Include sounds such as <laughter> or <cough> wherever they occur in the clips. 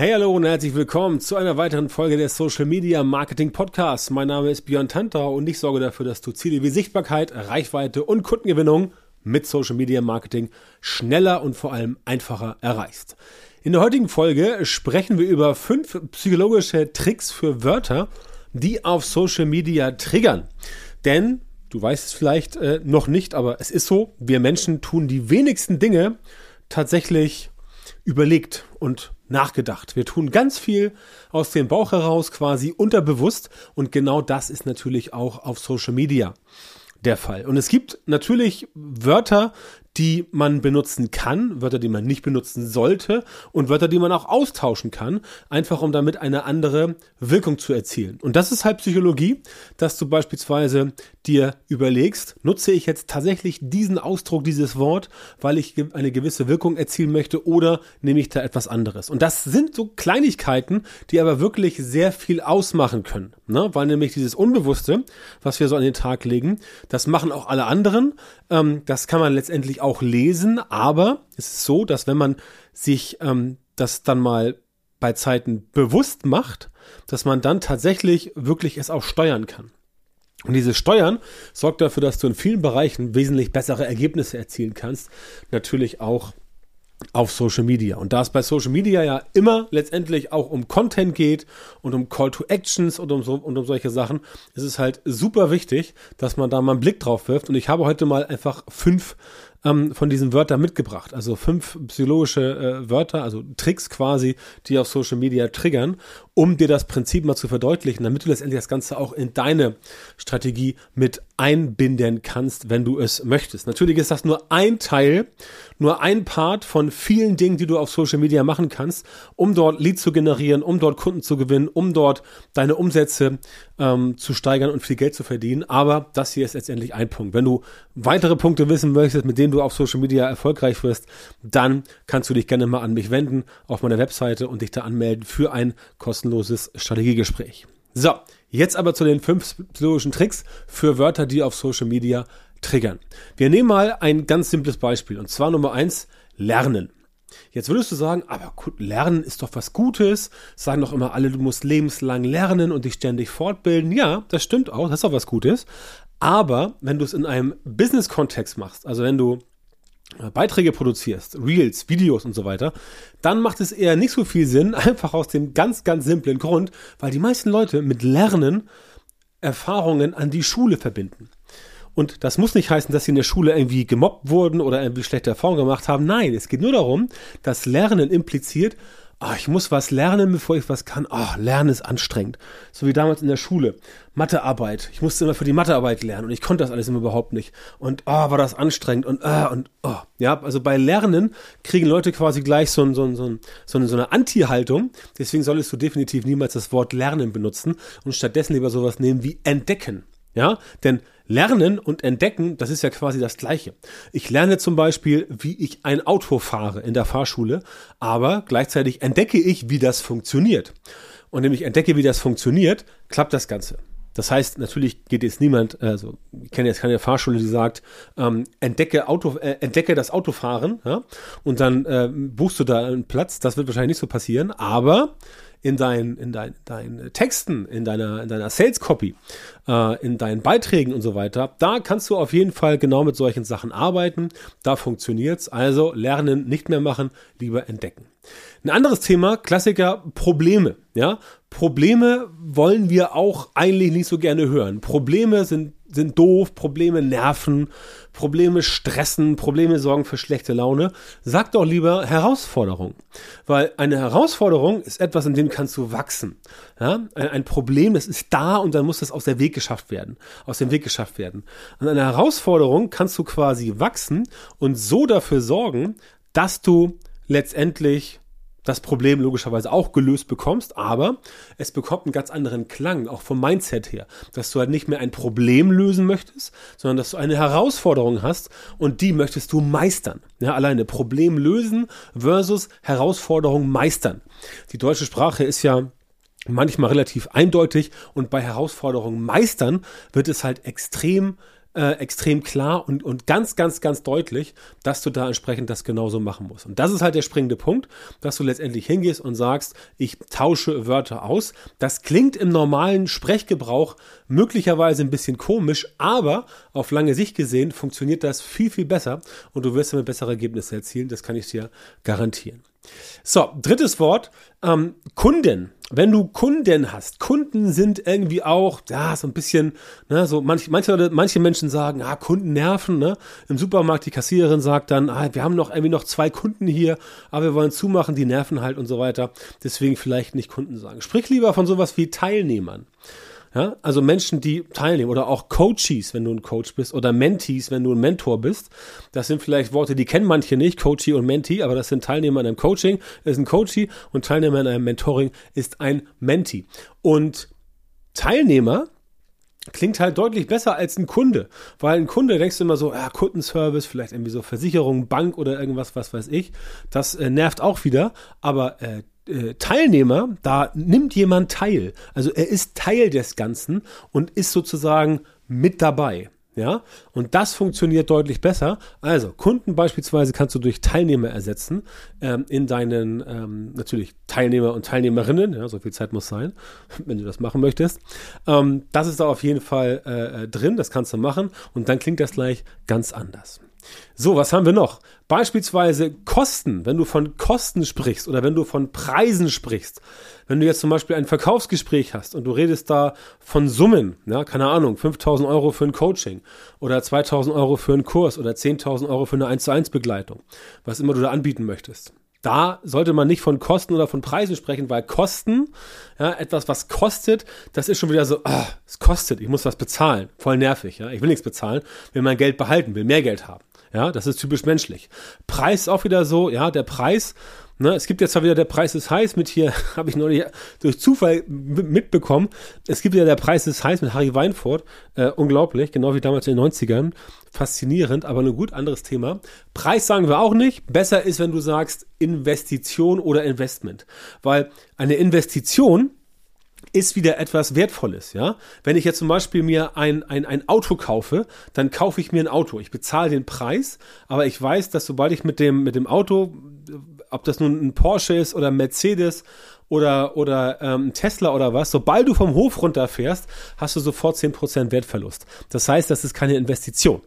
Hey, hallo und herzlich willkommen zu einer weiteren Folge des Social Media Marketing Podcasts. Mein Name ist Björn Tantau und ich sorge dafür, dass du Ziele wie Sichtbarkeit, Reichweite und Kundengewinnung mit Social Media Marketing schneller und vor allem einfacher erreichst. In der heutigen Folge sprechen wir über fünf psychologische Tricks für Wörter, die auf Social Media triggern. Denn du weißt es vielleicht äh, noch nicht, aber es ist so, wir Menschen tun die wenigsten Dinge tatsächlich überlegt und nachgedacht. Wir tun ganz viel aus dem Bauch heraus quasi unterbewusst und genau das ist natürlich auch auf Social Media der Fall. Und es gibt natürlich Wörter, die man benutzen kann, Wörter, die man nicht benutzen sollte und Wörter, die man auch austauschen kann, einfach um damit eine andere Wirkung zu erzielen. Und das ist halt Psychologie, dass du beispielsweise dir überlegst, nutze ich jetzt tatsächlich diesen Ausdruck, dieses Wort, weil ich eine gewisse Wirkung erzielen möchte oder nehme ich da etwas anderes. Und das sind so Kleinigkeiten, die aber wirklich sehr viel ausmachen können, ne? weil nämlich dieses Unbewusste, was wir so an den Tag legen, das machen auch alle anderen, ähm, das kann man letztendlich auch lesen, aber es ist so, dass wenn man sich ähm, das dann mal bei Zeiten bewusst macht, dass man dann tatsächlich wirklich es auch steuern kann. Und dieses Steuern sorgt dafür, dass du in vielen Bereichen wesentlich bessere Ergebnisse erzielen kannst. Natürlich auch auf Social Media. Und da es bei Social Media ja immer letztendlich auch um Content geht und um Call to Actions und um, so, und um solche Sachen, ist es halt super wichtig, dass man da mal einen Blick drauf wirft. Und ich habe heute mal einfach fünf ähm, von diesen Wörtern mitgebracht. Also fünf psychologische äh, Wörter, also Tricks quasi, die auf Social Media triggern, um dir das Prinzip mal zu verdeutlichen, damit du letztendlich das Ganze auch in deine Strategie mit einbinden kannst, wenn du es möchtest. Natürlich ist das nur ein Teil, nur ein Part von vielen Dingen, die du auf Social Media machen kannst, um dort Lead zu generieren, um dort Kunden zu gewinnen, um dort deine Umsätze ähm, zu steigern und viel Geld zu verdienen. Aber das hier ist letztendlich ein Punkt. Wenn du weitere Punkte wissen möchtest, mit denen du auf Social Media erfolgreich wirst, dann kannst du dich gerne mal an mich wenden auf meiner Webseite und dich da anmelden für ein kostenloses Strategiegespräch. So, jetzt aber zu den fünf psychologischen Tricks für Wörter, die auf Social Media triggern. Wir nehmen mal ein ganz simples Beispiel und zwar Nummer eins, Lernen. Jetzt würdest du sagen, aber Lernen ist doch was Gutes. Sagen doch immer alle, du musst lebenslang lernen und dich ständig fortbilden. Ja, das stimmt auch, das ist auch was Gutes. Aber wenn du es in einem Business-Kontext machst, also wenn du Beiträge produzierst, Reels, Videos und so weiter, dann macht es eher nicht so viel Sinn, <laughs> einfach aus dem ganz, ganz simplen Grund, weil die meisten Leute mit Lernen Erfahrungen an die Schule verbinden. Und das muss nicht heißen, dass sie in der Schule irgendwie gemobbt wurden oder irgendwie schlechte Erfahrungen gemacht haben. Nein, es geht nur darum, dass Lernen impliziert, oh, ich muss was lernen, bevor ich was kann. Oh, Lernen ist anstrengend. So wie damals in der Schule. Mathearbeit. Ich musste immer für die Mathearbeit lernen und ich konnte das alles immer überhaupt nicht. Und oh, war das anstrengend und uh, und oh. Ja, also bei Lernen kriegen Leute quasi gleich so, ein, so, ein, so, ein, so eine Anti-Haltung. Deswegen solltest du definitiv niemals das Wort Lernen benutzen und stattdessen lieber sowas nehmen wie entdecken. Ja, denn Lernen und Entdecken, das ist ja quasi das Gleiche. Ich lerne zum Beispiel, wie ich ein Auto fahre in der Fahrschule, aber gleichzeitig entdecke ich, wie das funktioniert. Und nämlich entdecke, wie das funktioniert, klappt das Ganze. Das heißt, natürlich geht jetzt niemand, also ich kenne jetzt keine Fahrschule, die sagt, ähm, entdecke Auto, äh, entdecke das Autofahren, ja, und dann äh, buchst du da einen Platz. Das wird wahrscheinlich nicht so passieren, aber in deinen in dein, dein Texten, in deiner, in deiner Sales Copy, äh, in deinen Beiträgen und so weiter, da kannst du auf jeden Fall genau mit solchen Sachen arbeiten. Da funktioniert's. Also lernen, nicht mehr machen, lieber entdecken. Ein anderes Thema, Klassiker, Probleme. Ja, Probleme wollen wir auch eigentlich nicht so gerne hören. Probleme sind, sind doof, Probleme nerven, Probleme stressen, Probleme sorgen für schlechte Laune. Sag doch lieber Herausforderung. Weil eine Herausforderung ist etwas, in dem kannst du wachsen. Ja? Ein Problem, das ist da und dann muss das aus der Weg geschafft werden. Aus dem Weg geschafft werden. An einer Herausforderung kannst du quasi wachsen und so dafür sorgen, dass du letztendlich das Problem logischerweise auch gelöst bekommst, aber es bekommt einen ganz anderen Klang, auch vom Mindset her, dass du halt nicht mehr ein Problem lösen möchtest, sondern dass du eine Herausforderung hast und die möchtest du meistern. Ja, alleine Problem lösen versus Herausforderung meistern. Die deutsche Sprache ist ja manchmal relativ eindeutig und bei Herausforderungen meistern wird es halt extrem äh, extrem klar und, und ganz, ganz, ganz deutlich, dass du da entsprechend das genauso machen musst. Und das ist halt der springende Punkt, dass du letztendlich hingehst und sagst, ich tausche Wörter aus. Das klingt im normalen Sprechgebrauch möglicherweise ein bisschen komisch, aber auf lange Sicht gesehen funktioniert das viel, viel besser und du wirst damit bessere Ergebnisse erzielen. Das kann ich dir garantieren. So, drittes Wort, ähm, Kunden. Wenn du Kunden hast, Kunden sind irgendwie auch, ja, so ein bisschen, ne, so manch, manche, manche Menschen sagen, ah, Kunden nerven, ne? Im Supermarkt, die Kassiererin sagt dann, ah, wir haben noch irgendwie noch zwei Kunden hier, aber wir wollen zumachen, die nerven halt und so weiter. Deswegen vielleicht nicht Kunden sagen. Sprich lieber von sowas wie Teilnehmern. Ja, also Menschen, die teilnehmen oder auch Coaches, wenn du ein Coach bist oder Mentees, wenn du ein Mentor bist. Das sind vielleicht Worte, die kennen manche nicht, Coachee und Mentee, aber das sind Teilnehmer in einem Coaching, ist ein Coachee und Teilnehmer in einem Mentoring ist ein Mentee. Und Teilnehmer klingt halt deutlich besser als ein Kunde, weil ein Kunde denkst du immer so, ja, Kundenservice, vielleicht irgendwie so Versicherung, Bank oder irgendwas, was weiß ich. Das äh, nervt auch wieder, aber äh, äh, Teilnehmer, da nimmt jemand teil. Also er ist Teil des Ganzen und ist sozusagen mit dabei. Ja, und das funktioniert deutlich besser. Also, Kunden beispielsweise kannst du durch Teilnehmer ersetzen ähm, in deinen, ähm, natürlich Teilnehmer und Teilnehmerinnen. Ja, so viel Zeit muss sein, <laughs> wenn du das machen möchtest. Ähm, das ist da auf jeden Fall äh, äh drin, das kannst du machen und dann klingt das gleich ganz anders. So, was haben wir noch? Beispielsweise Kosten, wenn du von Kosten sprichst oder wenn du von Preisen sprichst. Wenn du jetzt zum Beispiel ein Verkaufsgespräch hast und du redest da von Summen, ja, keine Ahnung, 5000 Euro für ein Coaching oder 2000 Euro für einen Kurs oder 10.000 Euro für eine 1 zu 1 Begleitung, was immer du da anbieten möchtest. Da sollte man nicht von Kosten oder von Preisen sprechen, weil Kosten, ja, etwas, was kostet, das ist schon wieder so, ah, es kostet, ich muss was bezahlen. Voll nervig, ja. Ich will nichts bezahlen, will mein Geld behalten, will mehr Geld haben. Ja, das ist typisch menschlich. Preis auch wieder so, ja, der Preis, ne, es gibt jetzt zwar wieder der Preis ist heiß mit hier, <laughs> habe ich neulich durch Zufall mitbekommen, es gibt ja der Preis ist heiß mit Harry Weinfurt, äh, unglaublich, genau wie damals in den 90ern, faszinierend, aber ein gut anderes Thema. Preis sagen wir auch nicht, besser ist, wenn du sagst Investition oder Investment, weil eine Investition ist wieder etwas Wertvolles, ja. Wenn ich jetzt zum Beispiel mir ein, ein, ein Auto kaufe, dann kaufe ich mir ein Auto. Ich bezahle den Preis, aber ich weiß, dass sobald ich mit dem, mit dem Auto, ob das nun ein Porsche ist oder ein Mercedes oder, oder ähm, Tesla oder was, sobald du vom Hof runterfährst, hast du sofort 10% Wertverlust. Das heißt, das ist keine Investition.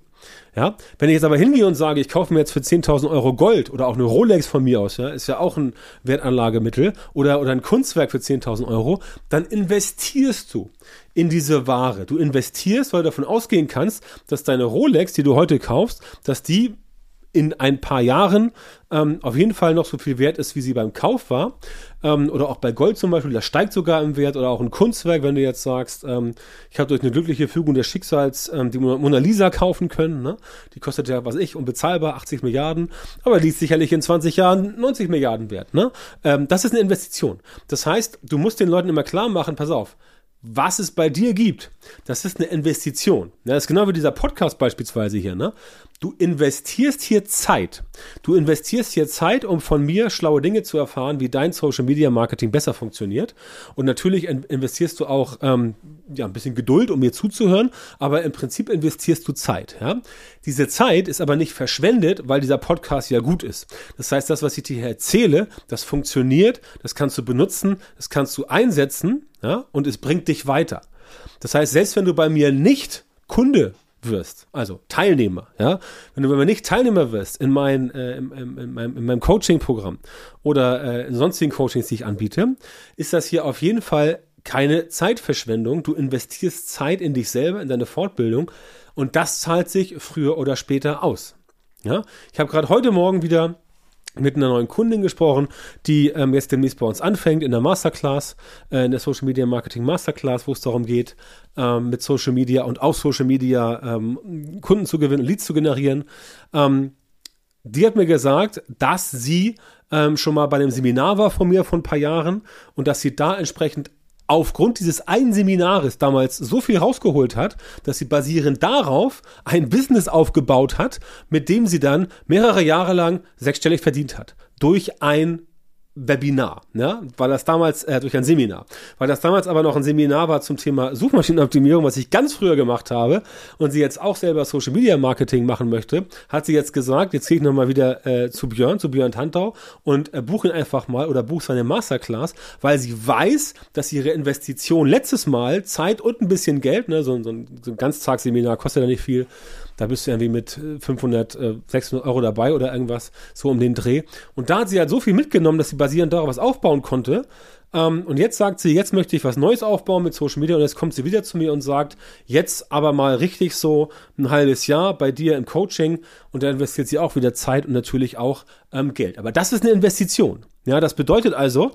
Ja, wenn ich jetzt aber hingehe und sage, ich kaufe mir jetzt für 10.000 Euro Gold oder auch eine Rolex von mir aus, ja, ist ja auch ein Wertanlagemittel oder, oder ein Kunstwerk für 10.000 Euro, dann investierst du in diese Ware. Du investierst, weil du davon ausgehen kannst, dass deine Rolex, die du heute kaufst, dass die in ein paar Jahren ähm, auf jeden Fall noch so viel wert ist, wie sie beim Kauf war. Ähm, oder auch bei Gold zum Beispiel, das steigt sogar im Wert. Oder auch ein Kunstwerk, wenn du jetzt sagst, ähm, ich habe durch eine glückliche Fügung des Schicksals ähm, die Mona Lisa kaufen können. Ne? Die kostet ja, was ich, unbezahlbar 80 Milliarden, aber die ist sicherlich in 20 Jahren 90 Milliarden wert. Ne? Ähm, das ist eine Investition. Das heißt, du musst den Leuten immer klar machen, pass auf, was es bei dir gibt, das ist eine Investition. Das ist genau wie dieser Podcast beispielsweise hier. Ne? Du investierst hier Zeit. Du investierst hier Zeit, um von mir schlaue Dinge zu erfahren, wie dein Social Media Marketing besser funktioniert. Und natürlich investierst du auch ähm, ja, ein bisschen Geduld, um mir zuzuhören, aber im Prinzip investierst du Zeit. Ja? Diese Zeit ist aber nicht verschwendet, weil dieser Podcast ja gut ist. Das heißt, das, was ich dir erzähle, das funktioniert, das kannst du benutzen, das kannst du einsetzen ja? und es bringt dich weiter. Das heißt, selbst wenn du bei mir nicht Kunde wirst, also Teilnehmer, ja, wenn du wenn du nicht Teilnehmer wirst in, mein, äh, in, in, in, meinem, in meinem Coaching-Programm oder äh, in sonstigen Coachings, die ich anbiete, ist das hier auf jeden Fall keine Zeitverschwendung. Du investierst Zeit in dich selber, in deine Fortbildung und das zahlt sich früher oder später aus. Ja, ich habe gerade heute Morgen wieder mit einer neuen Kundin gesprochen, die ähm, jetzt demnächst bei uns anfängt in der Masterclass, äh, in der Social Media Marketing Masterclass, wo es darum geht, ähm, mit Social Media und auf Social Media ähm, Kunden zu gewinnen, Leads zu generieren. Ähm, die hat mir gesagt, dass sie ähm, schon mal bei einem Seminar war von mir vor ein paar Jahren und dass sie da entsprechend aufgrund dieses einen Seminares damals so viel rausgeholt hat, dass sie basierend darauf ein Business aufgebaut hat, mit dem sie dann mehrere Jahre lang sechsstellig verdient hat. Durch ein Webinar, ne? weil das damals, äh, durch ein Seminar, weil das damals aber noch ein Seminar war zum Thema Suchmaschinenoptimierung, was ich ganz früher gemacht habe und sie jetzt auch selber Social Media Marketing machen möchte, hat sie jetzt gesagt, jetzt gehe ich nochmal wieder äh, zu Björn, zu Björn Tantau und äh, buche ihn einfach mal oder buche seine Masterclass, weil sie weiß, dass ihre Investition letztes Mal Zeit und ein bisschen Geld, ne, so, so ein, so ein Ganztagsseminar kostet ja nicht viel, da bist du irgendwie mit 500, äh, 600 äh, Euro dabei oder irgendwas, so um den Dreh. Und da hat sie halt so viel mitgenommen, dass sie basierend darauf was aufbauen konnte. Ähm, und jetzt sagt sie, jetzt möchte ich was Neues aufbauen mit Social Media. Und jetzt kommt sie wieder zu mir und sagt, jetzt aber mal richtig so ein halbes Jahr bei dir im Coaching. Und da investiert sie auch wieder Zeit und natürlich auch ähm, Geld. Aber das ist eine Investition. Ja, das bedeutet also,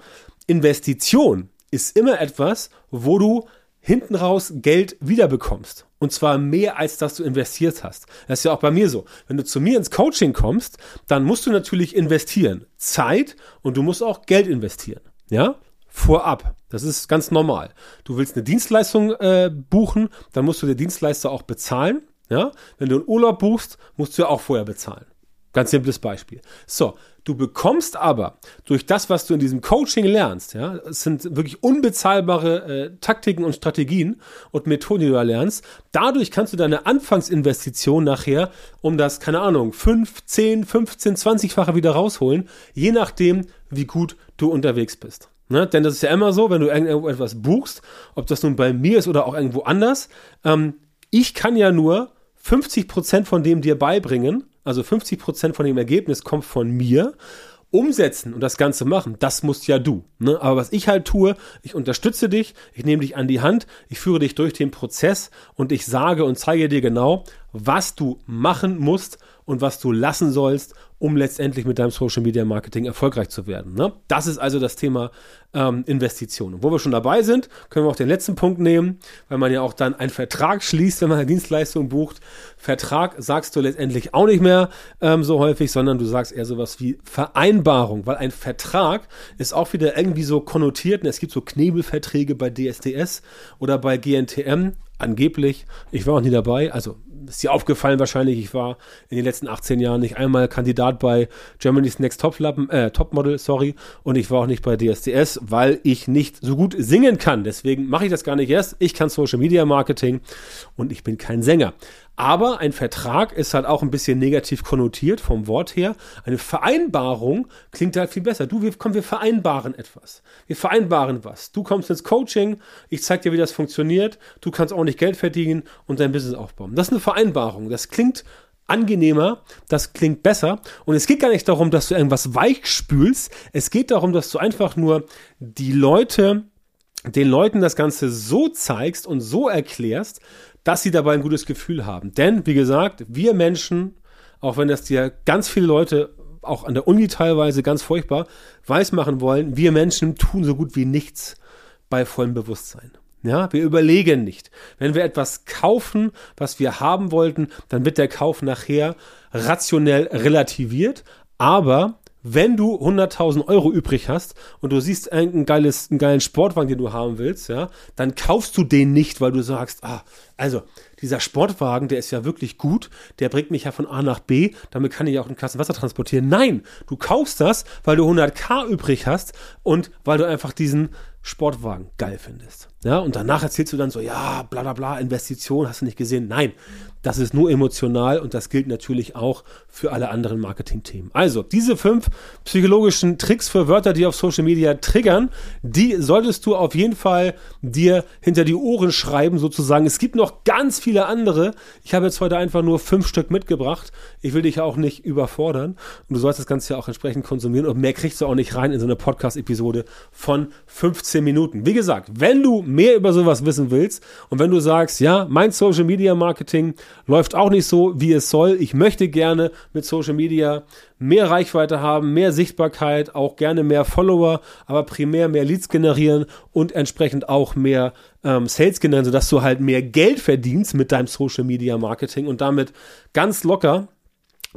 Investition ist immer etwas, wo du hinten raus Geld wiederbekommst. Und zwar mehr, als dass du investiert hast. Das ist ja auch bei mir so. Wenn du zu mir ins Coaching kommst, dann musst du natürlich investieren. Zeit und du musst auch Geld investieren. Ja? Vorab. Das ist ganz normal. Du willst eine Dienstleistung äh, buchen, dann musst du den Dienstleister auch bezahlen. Ja? Wenn du einen Urlaub buchst, musst du ja auch vorher bezahlen. Ganz simples Beispiel. So, du bekommst aber durch das, was du in diesem Coaching lernst, ja, es sind wirklich unbezahlbare äh, Taktiken und Strategien und Methoden, die du da lernst. Dadurch kannst du deine Anfangsinvestition nachher um das, keine Ahnung, 5, 10, 15, 20-fache wieder rausholen, je nachdem, wie gut du unterwegs bist. Ne? Denn das ist ja immer so, wenn du irgendwo etwas buchst, ob das nun bei mir ist oder auch irgendwo anders, ähm, ich kann ja nur 50% von dem dir beibringen, also 50 Prozent von dem Ergebnis kommt von mir. Umsetzen und das Ganze machen, das musst ja du. Ne? Aber was ich halt tue, ich unterstütze dich, ich nehme dich an die Hand, ich führe dich durch den Prozess und ich sage und zeige dir genau, was du machen musst und was du lassen sollst, um letztendlich mit deinem Social Media Marketing erfolgreich zu werden. Ne? Das ist also das Thema ähm, Investitionen. wo wir schon dabei sind, können wir auch den letzten Punkt nehmen, weil man ja auch dann einen Vertrag schließt, wenn man eine Dienstleistung bucht. Vertrag sagst du letztendlich auch nicht mehr ähm, so häufig, sondern du sagst eher sowas wie Vereinbarung, weil ein Vertrag ist auch wieder irgendwie so konnotiert. Und es gibt so Knebelverträge bei DSDS oder bei GNTM angeblich, ich war auch nie dabei, also ist dir aufgefallen wahrscheinlich, ich war in den letzten 18 Jahren nicht einmal Kandidat bei Germany's Next Top äh, Topmodel, sorry, und ich war auch nicht bei DSDS, weil ich nicht so gut singen kann. Deswegen mache ich das gar nicht erst. Ich kann Social Media Marketing und ich bin kein Sänger. Aber ein Vertrag ist halt auch ein bisschen negativ konnotiert vom Wort her. Eine Vereinbarung klingt halt viel besser. Du, wir, komm, wir vereinbaren etwas. Wir vereinbaren was. Du kommst ins Coaching, ich zeig dir, wie das funktioniert. Du kannst auch nicht Geld verdienen und dein Business aufbauen. Das ist eine Vereinbarung. Das klingt angenehmer, das klingt besser. Und es geht gar nicht darum, dass du irgendwas weich spülst. Es geht darum, dass du einfach nur die Leute, den Leuten das Ganze so zeigst und so erklärst, dass sie dabei ein gutes Gefühl haben. Denn, wie gesagt, wir Menschen, auch wenn das dir ganz viele Leute auch an der Uni teilweise ganz furchtbar weismachen wollen, wir Menschen tun so gut wie nichts bei vollem Bewusstsein. Ja, wir überlegen nicht. Wenn wir etwas kaufen, was wir haben wollten, dann wird der Kauf nachher rationell relativiert, aber wenn du 100.000 Euro übrig hast und du siehst einen, geiles, einen geilen Sportwagen, den du haben willst, ja, dann kaufst du den nicht, weil du sagst, ah, also dieser Sportwagen, der ist ja wirklich gut, der bringt mich ja von A nach B, damit kann ich auch einen Kasten Wasser transportieren. Nein, du kaufst das, weil du 100k übrig hast und weil du einfach diesen Sportwagen geil findest. Ja, und danach erzählst du dann so, ja, bla bla bla, Investition, hast du nicht gesehen? Nein, das ist nur emotional und das gilt natürlich auch für alle anderen Marketing-Themen. Also, diese fünf psychologischen Tricks für Wörter, die auf Social Media triggern, die solltest du auf jeden Fall dir hinter die Ohren schreiben, sozusagen. Es gibt noch ganz viele andere. Ich habe jetzt heute einfach nur fünf Stück mitgebracht. Ich will dich auch nicht überfordern und du sollst das Ganze ja auch entsprechend konsumieren und mehr kriegst du auch nicht rein in so eine Podcast-Episode von 15 Minuten. Wie gesagt, wenn du mehr über sowas wissen willst und wenn du sagst, ja, mein Social Media Marketing läuft auch nicht so, wie es soll. Ich möchte gerne mit Social Media mehr Reichweite haben, mehr Sichtbarkeit, auch gerne mehr Follower, aber primär mehr Leads generieren und entsprechend auch mehr ähm, Sales generieren, sodass du halt mehr Geld verdienst mit deinem Social Media Marketing und damit ganz locker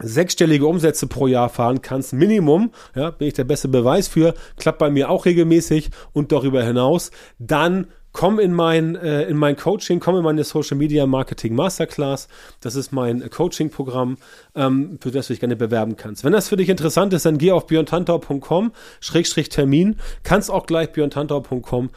sechsstellige Umsätze pro Jahr fahren kannst, Minimum, ja, bin ich der beste Beweis für, klappt bei mir auch regelmäßig und darüber hinaus, dann komm in mein, äh, in mein Coaching, komm in meine Social Media Marketing Masterclass. Das ist mein Coaching-Programm, ähm, für das du dich gerne bewerben kannst. Wenn das für dich interessant ist, dann geh auf björntantau.com Termin. Kannst auch gleich björntantau.com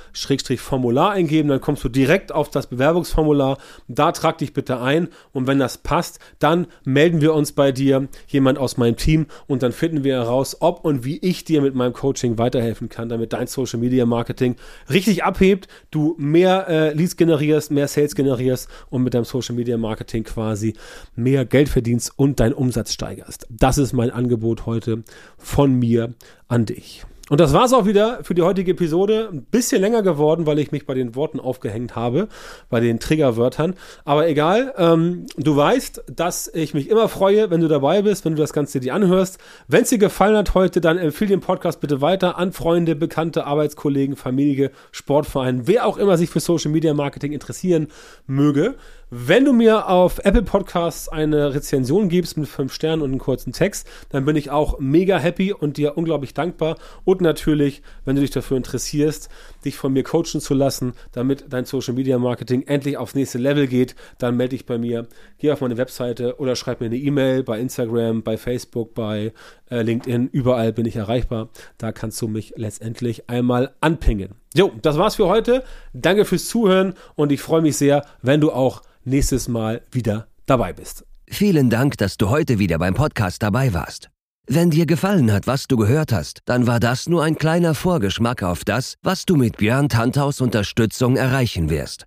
Formular eingeben. Dann kommst du direkt auf das Bewerbungsformular. Da trag dich bitte ein. Und wenn das passt, dann melden wir uns bei dir, jemand aus meinem Team, und dann finden wir heraus, ob und wie ich dir mit meinem Coaching weiterhelfen kann, damit dein Social Media Marketing richtig abhebt. Du mehr äh, Leads generierst, mehr Sales generierst und mit deinem Social Media Marketing quasi mehr Geld verdienst und deinen Umsatz steigerst. Das ist mein Angebot heute von mir an dich. Und das war's auch wieder für die heutige Episode. Ein bisschen länger geworden, weil ich mich bei den Worten aufgehängt habe, bei den Triggerwörtern. Aber egal, ähm, du weißt, dass ich mich immer freue, wenn du dabei bist, wenn du das Ganze dir anhörst. Wenn es dir gefallen hat heute, dann empfehle den Podcast bitte weiter an Freunde, Bekannte, Arbeitskollegen, Familie, Sportverein, wer auch immer sich für Social Media Marketing interessieren möge. Wenn du mir auf Apple Podcasts eine Rezension gibst mit fünf Sternen und einem kurzen Text, dann bin ich auch mega happy und dir unglaublich dankbar. Und natürlich, wenn du dich dafür interessierst, dich von mir coachen zu lassen, damit dein Social Media Marketing endlich aufs nächste Level geht, dann melde dich bei mir. Geh auf meine Webseite oder schreib mir eine E-Mail bei Instagram, bei Facebook, bei äh, LinkedIn. Überall bin ich erreichbar. Da kannst du mich letztendlich einmal anpingen. Jo, das war's für heute. Danke fürs Zuhören und ich freue mich sehr, wenn du auch nächstes Mal wieder dabei bist. Vielen Dank, dass du heute wieder beim Podcast dabei warst. Wenn dir gefallen hat, was du gehört hast, dann war das nur ein kleiner Vorgeschmack auf das, was du mit Björn Tanthaus Unterstützung erreichen wirst.